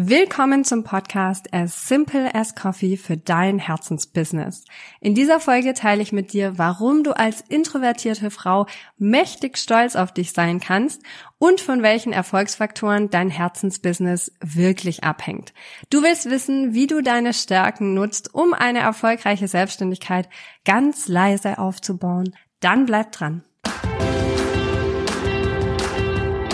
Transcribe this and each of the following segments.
Willkommen zum Podcast As Simple as Coffee für dein Herzensbusiness. In dieser Folge teile ich mit dir, warum du als introvertierte Frau mächtig stolz auf dich sein kannst und von welchen Erfolgsfaktoren dein Herzensbusiness wirklich abhängt. Du willst wissen, wie du deine Stärken nutzt, um eine erfolgreiche Selbstständigkeit ganz leise aufzubauen. Dann bleib dran.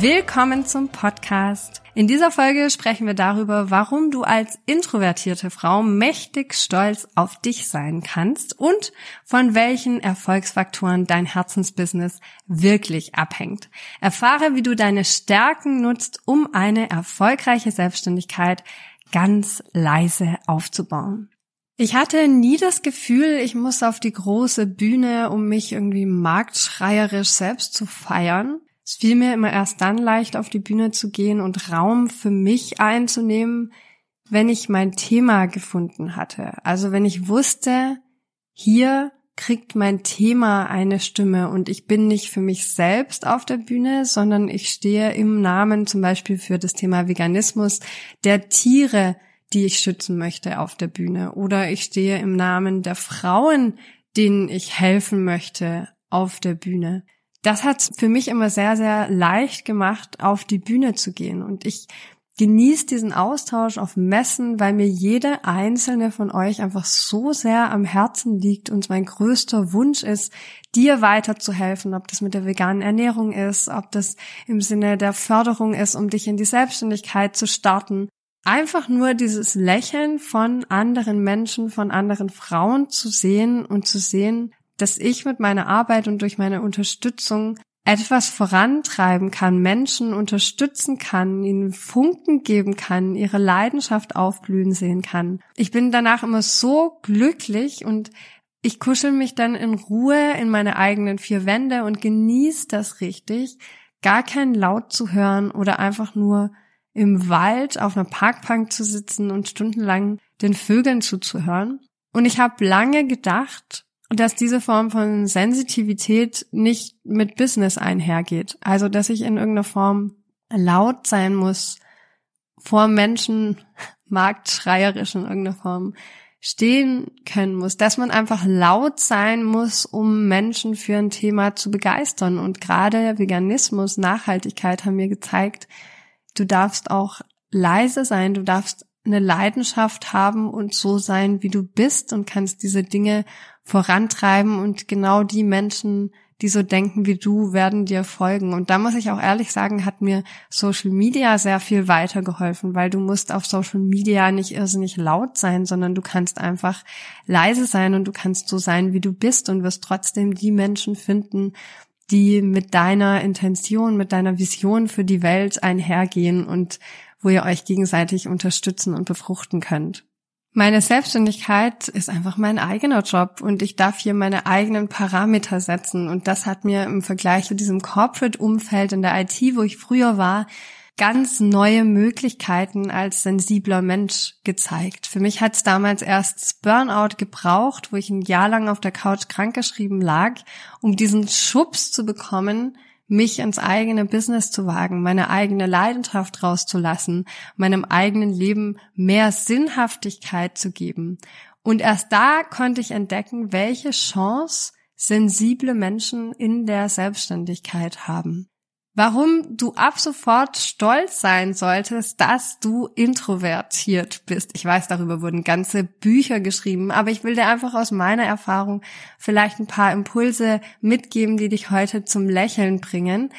Willkommen zum Podcast. In dieser Folge sprechen wir darüber, warum du als introvertierte Frau mächtig stolz auf dich sein kannst und von welchen Erfolgsfaktoren dein Herzensbusiness wirklich abhängt. Erfahre, wie du deine Stärken nutzt, um eine erfolgreiche Selbstständigkeit ganz leise aufzubauen. Ich hatte nie das Gefühl, ich muss auf die große Bühne, um mich irgendwie marktschreierisch selbst zu feiern. Es fiel mir immer erst dann leicht, auf die Bühne zu gehen und Raum für mich einzunehmen, wenn ich mein Thema gefunden hatte. Also wenn ich wusste, hier kriegt mein Thema eine Stimme und ich bin nicht für mich selbst auf der Bühne, sondern ich stehe im Namen zum Beispiel für das Thema Veganismus der Tiere, die ich schützen möchte auf der Bühne. Oder ich stehe im Namen der Frauen, denen ich helfen möchte auf der Bühne das hat für mich immer sehr, sehr leicht gemacht, auf die Bühne zu gehen. Und ich genieße diesen Austausch auf Messen, weil mir jede einzelne von euch einfach so sehr am Herzen liegt und mein größter Wunsch ist, dir weiterzuhelfen, ob das mit der veganen Ernährung ist, ob das im Sinne der Förderung ist, um dich in die Selbstständigkeit zu starten. Einfach nur dieses Lächeln von anderen Menschen, von anderen Frauen zu sehen und zu sehen, dass ich mit meiner Arbeit und durch meine Unterstützung etwas vorantreiben kann, Menschen unterstützen kann, ihnen Funken geben kann, ihre Leidenschaft aufblühen sehen kann. Ich bin danach immer so glücklich und ich kuschel mich dann in Ruhe in meine eigenen vier Wände und genieße das richtig, gar keinen Laut zu hören oder einfach nur im Wald auf einer Parkbank zu sitzen und stundenlang den Vögeln zuzuhören. Und ich habe lange gedacht, dass diese Form von Sensitivität nicht mit Business einhergeht. Also, dass ich in irgendeiner Form laut sein muss, vor Menschen marktschreierisch in irgendeiner Form stehen können muss, dass man einfach laut sein muss, um Menschen für ein Thema zu begeistern. Und gerade Veganismus, Nachhaltigkeit haben mir gezeigt, du darfst auch leise sein, du darfst eine Leidenschaft haben und so sein, wie du bist und kannst diese Dinge vorantreiben und genau die Menschen, die so denken wie du, werden dir folgen. Und da muss ich auch ehrlich sagen, hat mir Social Media sehr viel weitergeholfen, weil du musst auf Social Media nicht irrsinnig laut sein, sondern du kannst einfach leise sein und du kannst so sein, wie du bist und wirst trotzdem die Menschen finden, die mit deiner Intention, mit deiner Vision für die Welt einhergehen und wo ihr euch gegenseitig unterstützen und befruchten könnt. Meine Selbstständigkeit ist einfach mein eigener Job und ich darf hier meine eigenen Parameter setzen und das hat mir im Vergleich zu diesem Corporate-Umfeld in der IT, wo ich früher war, ganz neue Möglichkeiten als sensibler Mensch gezeigt. Für mich hat es damals erst Burnout gebraucht, wo ich ein Jahr lang auf der Couch krankgeschrieben lag, um diesen Schubs zu bekommen, mich ins eigene Business zu wagen, meine eigene Leidenschaft rauszulassen, meinem eigenen Leben mehr Sinnhaftigkeit zu geben. Und erst da konnte ich entdecken, welche Chance sensible Menschen in der Selbstständigkeit haben warum du ab sofort stolz sein solltest, dass du introvertiert bist. Ich weiß, darüber wurden ganze Bücher geschrieben, aber ich will dir einfach aus meiner Erfahrung vielleicht ein paar Impulse mitgeben, die dich heute zum Lächeln bringen.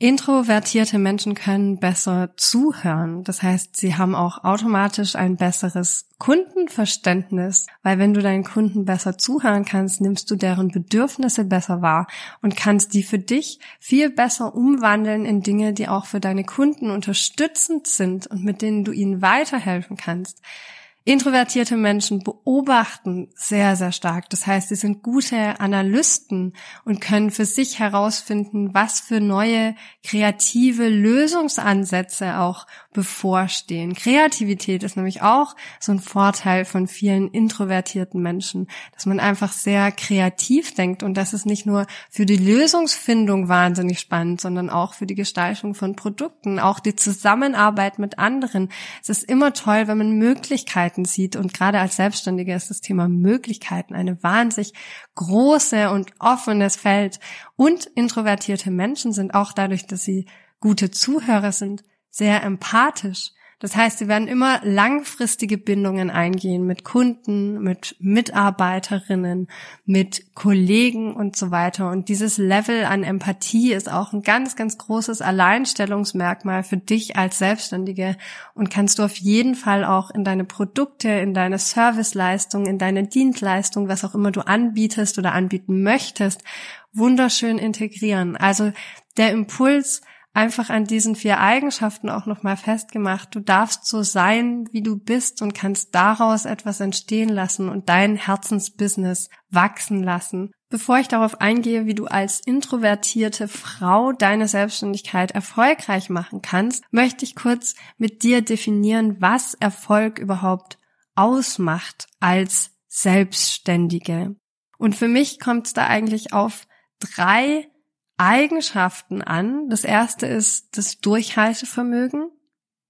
Introvertierte Menschen können besser zuhören. Das heißt, sie haben auch automatisch ein besseres Kundenverständnis, weil wenn du deinen Kunden besser zuhören kannst, nimmst du deren Bedürfnisse besser wahr und kannst die für dich viel besser umwandeln in Dinge, die auch für deine Kunden unterstützend sind und mit denen du ihnen weiterhelfen kannst. Introvertierte Menschen beobachten sehr, sehr stark. Das heißt, sie sind gute Analysten und können für sich herausfinden, was für neue kreative Lösungsansätze auch bevorstehen. Kreativität ist nämlich auch so ein Vorteil von vielen introvertierten Menschen, dass man einfach sehr kreativ denkt und das ist nicht nur für die Lösungsfindung wahnsinnig spannend, sondern auch für die Gestaltung von Produkten, auch die Zusammenarbeit mit anderen. Es ist immer toll, wenn man Möglichkeiten Möglichkeiten sieht. Und gerade als Selbstständiger ist das Thema Möglichkeiten eine wahnsinnig große und offenes Feld. Und introvertierte Menschen sind auch dadurch, dass sie gute Zuhörer sind, sehr empathisch. Das heißt, sie werden immer langfristige Bindungen eingehen mit Kunden, mit Mitarbeiterinnen, mit Kollegen und so weiter. Und dieses Level an Empathie ist auch ein ganz, ganz großes Alleinstellungsmerkmal für dich als Selbstständige und kannst du auf jeden Fall auch in deine Produkte, in deine Serviceleistung, in deine Dienstleistung, was auch immer du anbietest oder anbieten möchtest, wunderschön integrieren. Also der Impuls, einfach an diesen vier Eigenschaften auch nochmal festgemacht. Du darfst so sein, wie du bist und kannst daraus etwas entstehen lassen und dein Herzensbusiness wachsen lassen. Bevor ich darauf eingehe, wie du als introvertierte Frau deine Selbstständigkeit erfolgreich machen kannst, möchte ich kurz mit dir definieren, was Erfolg überhaupt ausmacht als Selbstständige. Und für mich kommt es da eigentlich auf drei Eigenschaften an. Das erste ist das Durchhaltevermögen.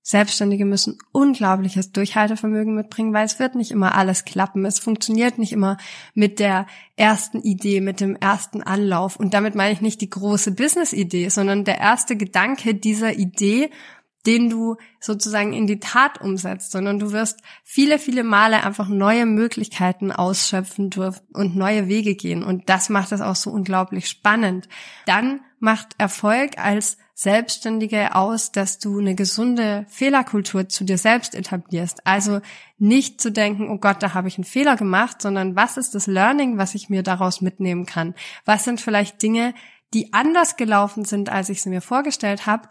Selbstständige müssen unglaubliches Durchhaltevermögen mitbringen, weil es wird nicht immer alles klappen. Es funktioniert nicht immer mit der ersten Idee, mit dem ersten Anlauf. Und damit meine ich nicht die große Business-Idee, sondern der erste Gedanke dieser Idee den du sozusagen in die Tat umsetzt, sondern du wirst viele, viele Male einfach neue Möglichkeiten ausschöpfen dürfen und neue Wege gehen. Und das macht es auch so unglaublich spannend. Dann macht Erfolg als Selbstständige aus, dass du eine gesunde Fehlerkultur zu dir selbst etablierst. Also nicht zu denken, oh Gott, da habe ich einen Fehler gemacht, sondern was ist das Learning, was ich mir daraus mitnehmen kann? Was sind vielleicht Dinge, die anders gelaufen sind, als ich sie mir vorgestellt habe?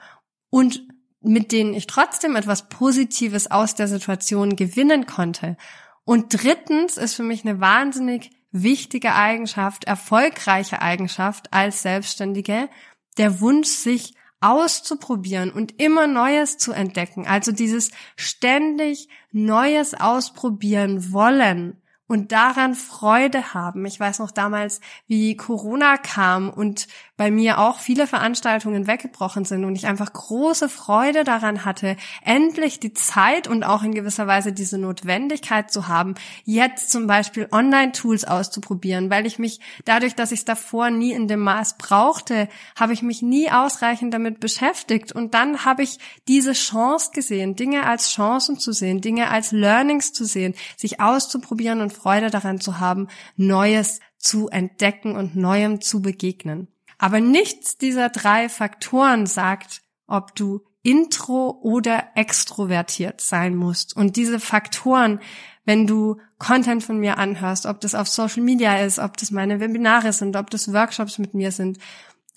Und mit denen ich trotzdem etwas Positives aus der Situation gewinnen konnte. Und drittens ist für mich eine wahnsinnig wichtige Eigenschaft, erfolgreiche Eigenschaft als Selbstständige, der Wunsch, sich auszuprobieren und immer Neues zu entdecken. Also dieses ständig Neues ausprobieren wollen und daran Freude haben. Ich weiß noch damals, wie Corona kam und bei mir auch viele Veranstaltungen weggebrochen sind und ich einfach große Freude daran hatte, endlich die Zeit und auch in gewisser Weise diese Notwendigkeit zu haben, jetzt zum Beispiel Online-Tools auszuprobieren, weil ich mich dadurch, dass ich es davor nie in dem Maß brauchte, habe ich mich nie ausreichend damit beschäftigt und dann habe ich diese Chance gesehen, Dinge als Chancen zu sehen, Dinge als Learnings zu sehen, sich auszuprobieren und Freude daran zu haben, Neues zu entdecken und Neuem zu begegnen. Aber nichts dieser drei Faktoren sagt, ob du intro oder extrovertiert sein musst. Und diese Faktoren, wenn du Content von mir anhörst, ob das auf Social Media ist, ob das meine Webinare sind, ob das Workshops mit mir sind,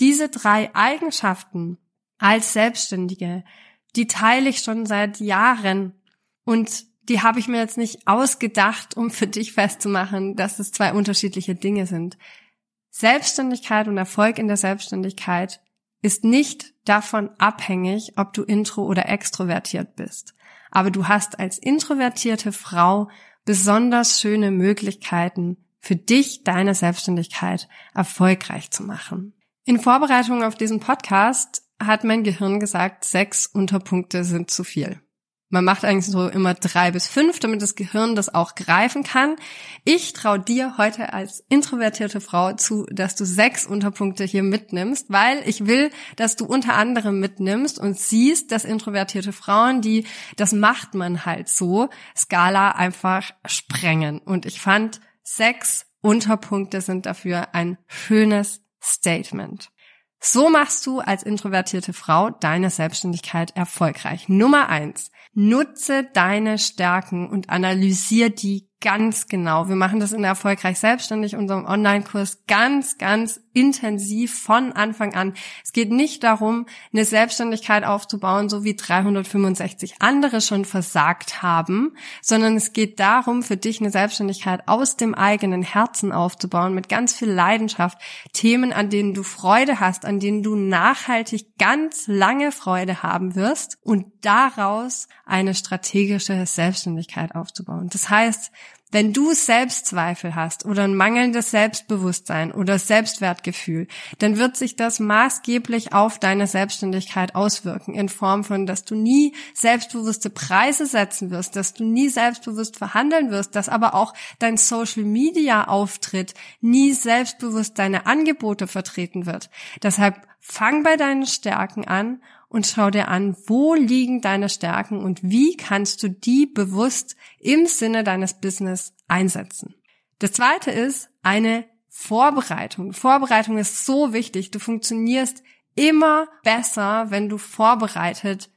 diese drei Eigenschaften als Selbstständige, die teile ich schon seit Jahren und die habe ich mir jetzt nicht ausgedacht, um für dich festzumachen, dass es zwei unterschiedliche Dinge sind. Selbstständigkeit und Erfolg in der Selbstständigkeit ist nicht davon abhängig, ob du intro oder extrovertiert bist. Aber du hast als introvertierte Frau besonders schöne Möglichkeiten, für dich deine Selbstständigkeit erfolgreich zu machen. In Vorbereitung auf diesen Podcast hat mein Gehirn gesagt, sechs Unterpunkte sind zu viel. Man macht eigentlich so immer drei bis fünf, damit das Gehirn das auch greifen kann. Ich traue dir heute als introvertierte Frau zu, dass du sechs Unterpunkte hier mitnimmst, weil ich will, dass du unter anderem mitnimmst und siehst, dass introvertierte Frauen, die, das macht man halt so, Skala einfach sprengen. Und ich fand, sechs Unterpunkte sind dafür ein schönes Statement. So machst du als introvertierte Frau deine Selbstständigkeit erfolgreich. Nummer eins. Nutze deine Stärken und analysier die ganz genau. Wir machen das in Erfolgreich Selbstständig, unserem Online-Kurs, ganz, ganz intensiv von Anfang an. Es geht nicht darum, eine Selbstständigkeit aufzubauen, so wie 365 andere schon versagt haben, sondern es geht darum, für dich eine Selbstständigkeit aus dem eigenen Herzen aufzubauen, mit ganz viel Leidenschaft, Themen, an denen du Freude hast, an denen du nachhaltig ganz lange Freude haben wirst und daraus eine strategische Selbstständigkeit aufzubauen. Das heißt, wenn du Selbstzweifel hast oder ein mangelndes Selbstbewusstsein oder Selbstwertgefühl, dann wird sich das maßgeblich auf deine Selbstständigkeit auswirken in Form von, dass du nie selbstbewusste Preise setzen wirst, dass du nie selbstbewusst verhandeln wirst, dass aber auch dein Social Media Auftritt nie selbstbewusst deine Angebote vertreten wird. Deshalb fang bei deinen Stärken an und schau dir an, wo liegen deine Stärken und wie kannst du die bewusst im Sinne deines Business einsetzen. Das zweite ist eine Vorbereitung. Vorbereitung ist so wichtig. Du funktionierst immer besser, wenn du vorbereitet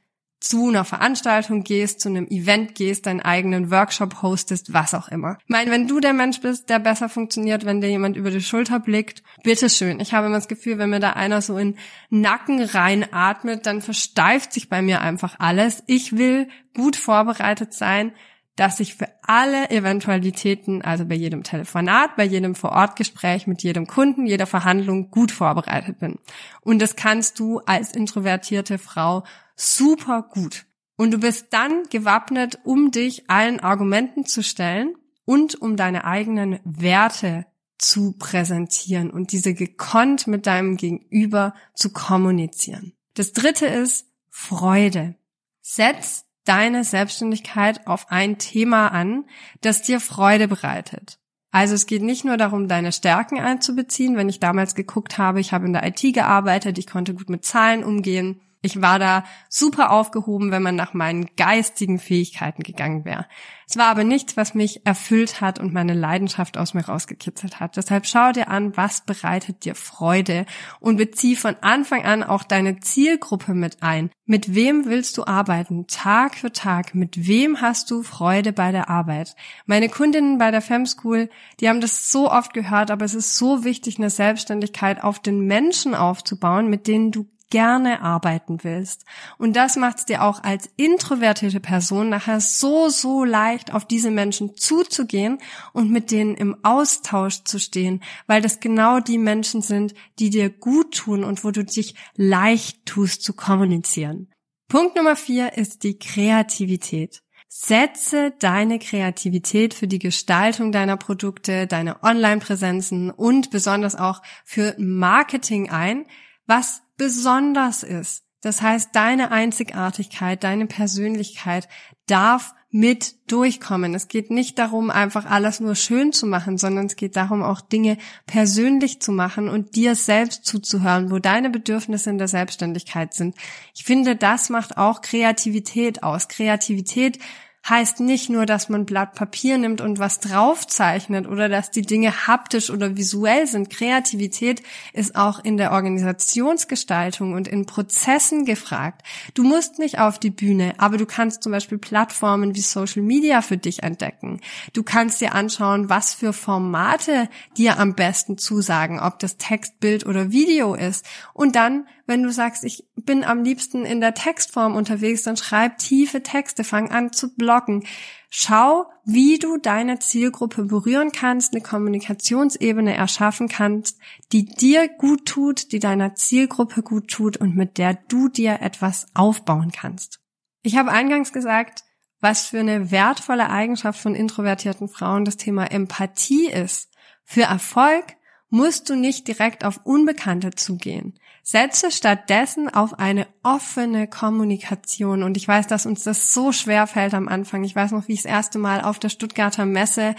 zu einer Veranstaltung gehst, zu einem Event gehst, deinen eigenen Workshop hostest, was auch immer. Ich meine, wenn du der Mensch bist, der besser funktioniert, wenn dir jemand über die Schulter blickt, bitteschön. Ich habe immer das Gefühl, wenn mir da einer so in Nacken reinatmet, dann versteift sich bei mir einfach alles. Ich will gut vorbereitet sein, dass ich für alle Eventualitäten, also bei jedem Telefonat, bei jedem Vorortgespräch mit jedem Kunden, jeder Verhandlung gut vorbereitet bin. Und das kannst du als introvertierte Frau super gut. Und du bist dann gewappnet, um dich allen Argumenten zu stellen und um deine eigenen Werte zu präsentieren und diese gekonnt mit deinem Gegenüber zu kommunizieren. Das dritte ist Freude. Setz deine Selbstständigkeit auf ein Thema an, das dir Freude bereitet. Also es geht nicht nur darum, deine Stärken einzubeziehen. Wenn ich damals geguckt habe, ich habe in der IT gearbeitet, ich konnte gut mit Zahlen umgehen, ich war da super aufgehoben, wenn man nach meinen geistigen Fähigkeiten gegangen wäre. Es war aber nichts, was mich erfüllt hat und meine Leidenschaft aus mir rausgekitzelt hat. Deshalb schau dir an, was bereitet dir Freude und bezieh von Anfang an auch deine Zielgruppe mit ein. Mit wem willst du arbeiten? Tag für Tag. Mit wem hast du Freude bei der Arbeit? Meine Kundinnen bei der Femschool, die haben das so oft gehört, aber es ist so wichtig, eine Selbstständigkeit auf den Menschen aufzubauen, mit denen du gerne arbeiten willst. Und das macht es dir auch als introvertierte Person nachher so, so leicht, auf diese Menschen zuzugehen und mit denen im Austausch zu stehen, weil das genau die Menschen sind, die dir gut tun und wo du dich leicht tust zu kommunizieren. Punkt Nummer vier ist die Kreativität. Setze deine Kreativität für die Gestaltung deiner Produkte, deine Online-Präsenzen und besonders auch für Marketing ein, was besonders ist. Das heißt, deine Einzigartigkeit, deine Persönlichkeit darf mit durchkommen. Es geht nicht darum, einfach alles nur schön zu machen, sondern es geht darum, auch Dinge persönlich zu machen und dir selbst zuzuhören, wo deine Bedürfnisse in der Selbstständigkeit sind. Ich finde, das macht auch Kreativität aus. Kreativität heißt nicht nur, dass man Blatt Papier nimmt und was draufzeichnet oder dass die Dinge haptisch oder visuell sind. Kreativität ist auch in der Organisationsgestaltung und in Prozessen gefragt. Du musst nicht auf die Bühne, aber du kannst zum Beispiel Plattformen wie Social Media für dich entdecken. Du kannst dir anschauen, was für Formate dir am besten zusagen, ob das Text, Bild oder Video ist. Und dann wenn du sagst, ich bin am liebsten in der Textform unterwegs, dann schreib tiefe Texte, fang an zu bloggen. Schau, wie du deine Zielgruppe berühren kannst, eine Kommunikationsebene erschaffen kannst, die dir gut tut, die deiner Zielgruppe gut tut und mit der du dir etwas aufbauen kannst. Ich habe eingangs gesagt, was für eine wertvolle Eigenschaft von introvertierten Frauen das Thema Empathie ist. Für Erfolg musst du nicht direkt auf Unbekannte zugehen. Setze stattdessen auf eine offene Kommunikation. Und ich weiß, dass uns das so schwer fällt am Anfang. Ich weiß noch, wie ich das erste Mal auf der Stuttgarter Messe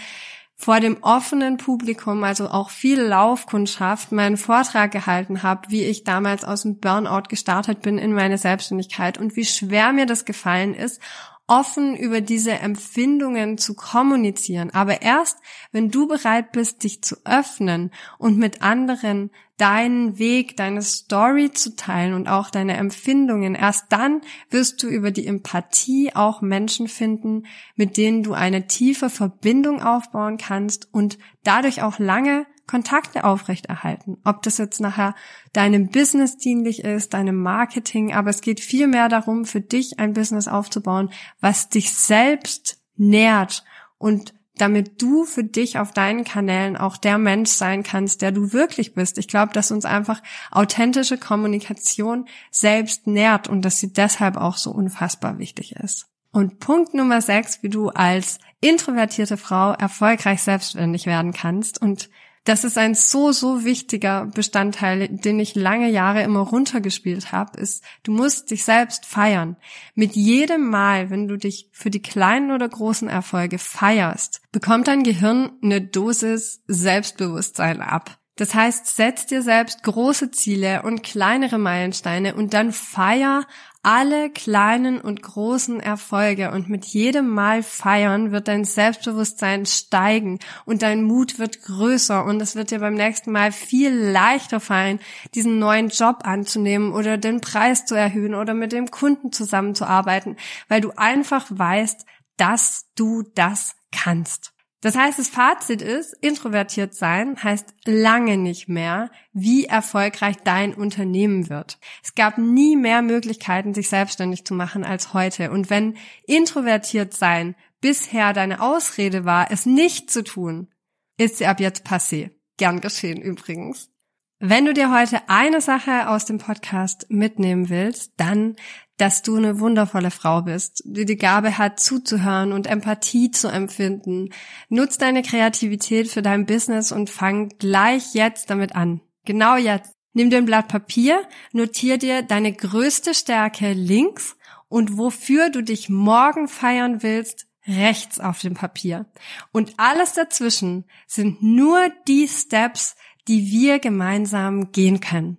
vor dem offenen Publikum, also auch viel Laufkundschaft, meinen Vortrag gehalten habe, wie ich damals aus dem Burnout gestartet bin in meine Selbstständigkeit und wie schwer mir das gefallen ist, offen über diese Empfindungen zu kommunizieren. Aber erst, wenn du bereit bist, dich zu öffnen und mit anderen deinen Weg, deine Story zu teilen und auch deine Empfindungen, erst dann wirst du über die Empathie auch Menschen finden, mit denen du eine tiefe Verbindung aufbauen kannst und dadurch auch lange Kontakte aufrechterhalten. Ob das jetzt nachher deinem Business dienlich ist, deinem Marketing, aber es geht viel mehr darum, für dich ein Business aufzubauen, was dich selbst nährt und damit du für dich auf deinen Kanälen auch der Mensch sein kannst, der du wirklich bist. Ich glaube, dass uns einfach authentische Kommunikation selbst nährt und dass sie deshalb auch so unfassbar wichtig ist. Und Punkt Nummer sechs, wie du als introvertierte Frau erfolgreich selbstständig werden kannst und das ist ein so, so wichtiger Bestandteil, den ich lange Jahre immer runtergespielt habe, ist, du musst dich selbst feiern. Mit jedem Mal, wenn du dich für die kleinen oder großen Erfolge feierst, bekommt dein Gehirn eine Dosis Selbstbewusstsein ab. Das heißt, setz dir selbst große Ziele und kleinere Meilensteine und dann feier alle kleinen und großen Erfolge und mit jedem Mal feiern wird dein Selbstbewusstsein steigen und dein Mut wird größer und es wird dir beim nächsten Mal viel leichter fallen, diesen neuen Job anzunehmen oder den Preis zu erhöhen oder mit dem Kunden zusammenzuarbeiten, weil du einfach weißt, dass du das kannst. Das heißt, das Fazit ist, introvertiert sein heißt lange nicht mehr, wie erfolgreich dein Unternehmen wird. Es gab nie mehr Möglichkeiten, sich selbstständig zu machen als heute. Und wenn introvertiert sein bisher deine Ausrede war, es nicht zu tun, ist sie ab jetzt passé. Gern geschehen übrigens. Wenn du dir heute eine Sache aus dem Podcast mitnehmen willst, dann, dass du eine wundervolle Frau bist, die die Gabe hat, zuzuhören und Empathie zu empfinden. Nutz deine Kreativität für dein Business und fang gleich jetzt damit an. Genau jetzt. Nimm dir ein Blatt Papier, notier dir deine größte Stärke links und wofür du dich morgen feiern willst, rechts auf dem Papier. Und alles dazwischen sind nur die Steps, die wir gemeinsam gehen können.